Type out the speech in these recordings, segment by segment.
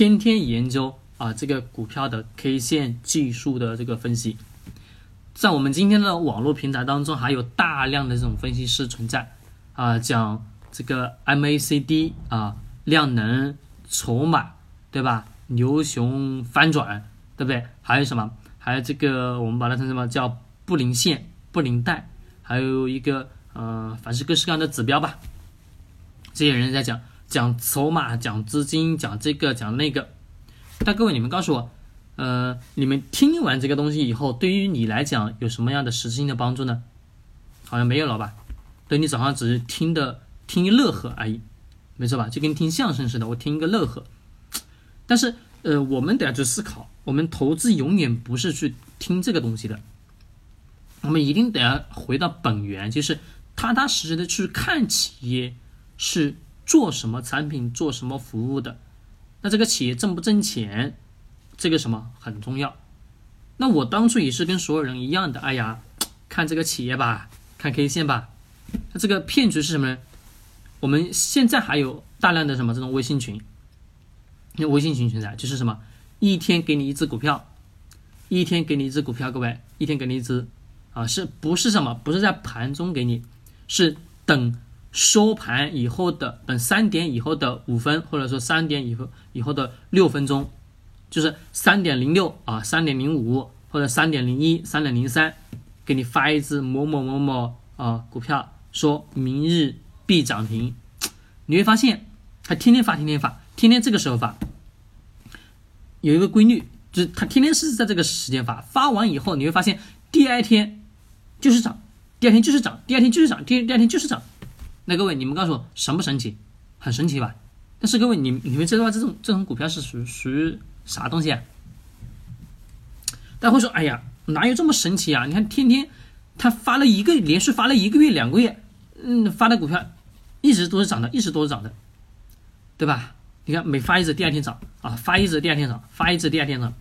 天天研究啊这个股票的 K 线技术的这个分析。在我们今天的网络平台当中，还有大量的这种分析师存在啊，讲这个 MACD 啊，量能、筹码，对吧？牛熊翻转，对不对？还有什么？还有这个我们把它称什么叫布林线、布林带，还有一个呃，凡是各式各样的指标吧。这些人在讲讲筹码、讲资金、讲这个讲那个。但各位，你们告诉我，呃，你们听完这个东西以后，对于你来讲有什么样的实质性的帮助呢？好像没有了吧？对你早上只是听的听乐呵而已，没错吧？就跟听相声似的，我听一个乐呵。但是，呃，我们得要去思考，我们投资永远不是去听这个东西的，我们一定得要回到本源，就是踏踏实实的去看企业是做什么产品、做什么服务的。那这个企业挣不挣钱，这个什么很重要。那我当初也是跟所有人一样的，哎呀，看这个企业吧，看 K 线吧。那这个骗局是什么呢？我们现在还有大量的什么这种微信群。那微信群存在就是什么？一天给你一只股票，一天给你一只股票，各位，一天给你一只，啊，是不是什么？不是在盘中给你，是等收盘以后的，等三点以后的五分，或者说三点以后以后的六分钟，就是三点零六啊，三点零五或者三点零一、三点零三，给你发一只某某某某啊股票，说明日必涨停，你会发现他天天发，天天发。天天这个时候发，有一个规律，就是他天天是在这个时间发，发完以后你会发现第二天就是涨，第二天就是涨，第二天就是涨，第第二天就是涨。那各位你们告诉我神不神奇？很神奇吧？但是各位你你们知道这种这种股票是属属于啥东西啊？大家会说哎呀哪有这么神奇啊？你看天天他发了一个连续发了一个月两个月，嗯发的股票一直都是涨的，一直都是涨的，对吧？你看，每发一只，第二天涨啊，发一只，第二天涨，发一只，第二天涨。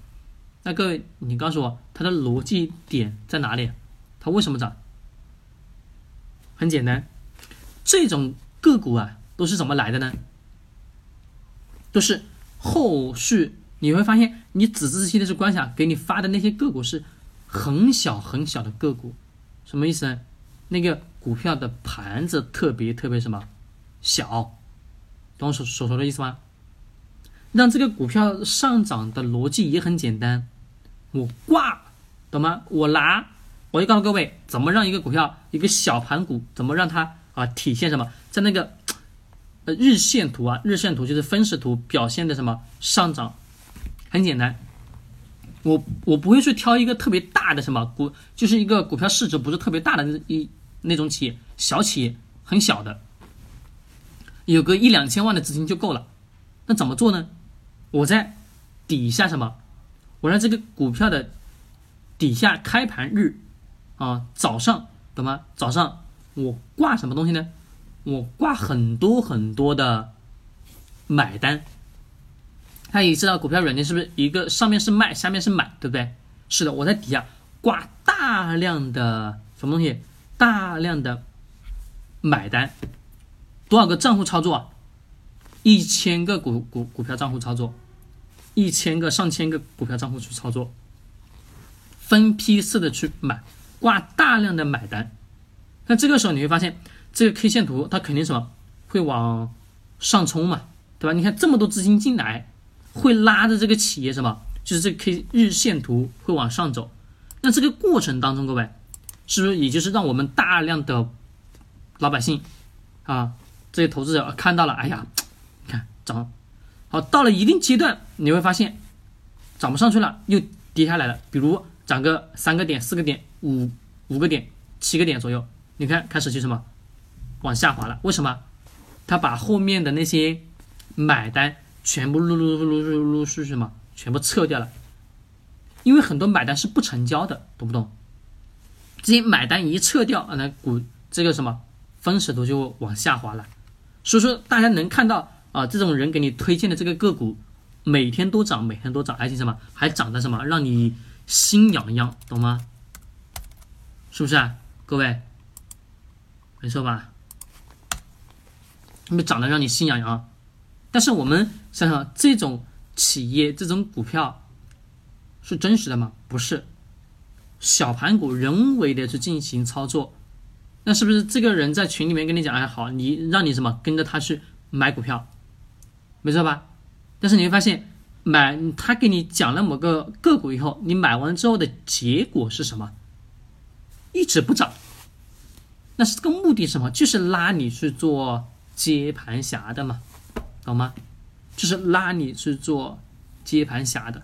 那各位，你告诉我，它的逻辑点在哪里？它为什么涨？很简单，这种个股啊，都是怎么来的呢？都是后续你会发现，你仔仔细细的去观察，给你发的那些个股是很小很小的个股，什么意思呢？那个股票的盘子特别特别什么小，懂我所所说的意思吗？让这个股票上涨的逻辑也很简单，我挂，懂吗？我拿，我就告诉各位，怎么让一个股票一个小盘股，怎么让它啊体现什么，在那个呃日线图啊，日线图就是分时图表现的什么上涨，很简单，我我不会去挑一个特别大的什么股，就是一个股票市值不是特别大的那一那种企业，小企业很小的，有个一两千万的资金就够了，那怎么做呢？我在底下什么？我让这个股票的底下开盘日啊，早上懂吗？早上我挂什么东西呢？我挂很多很多的买单。他也知道股票软件是不是一个上面是卖，下面是买，对不对？是的，我在底下挂大量的什么东西？大量的买单，多少个账户操作啊？一千个股股股票账户操作，一千个上千个股票账户去操作，分批次的去买，挂大量的买单。那这个时候你会发现，这个 K 线图它肯定什么会往上冲嘛，对吧？你看这么多资金进来，会拉着这个企业什么，就是这个 K 日线图会往上走。那这个过程当中，各位是不是也就是让我们大量的老百姓啊，这些投资者看到了，哎呀。看涨，好，到了一定阶段，你会发现涨不上去了，又跌下来了。比如涨个三个点、四个点、五五个点、七个点左右，你看开始就什么往下滑了。为什么？他把后面的那些买单全部陆陆陆陆陆陆续续什么全部撤掉了，因为很多买单是不成交的，懂不懂？这些买单一撤掉，那股这个什么分时图就往下滑了。所以说大家能看到。啊，这种人给你推荐的这个个股，每天都涨，每天都涨，而且什么还涨得什么，让你心痒痒，懂吗？是不是啊，各位？没错吧？那么涨得让你心痒痒。但是我们想想，这种企业这种股票是真实的吗？不是，小盘股人为的去进行操作。那是不是这个人在群里面跟你讲，哎，好，你让你什么跟着他去买股票，没错吧？但是你会发现，买他给你讲了某个个股以后，你买完之后的结果是什么？一直不涨。那是这个目的什么？就是拉你去做接盘侠的嘛，懂吗？就是拉你去做接盘侠的。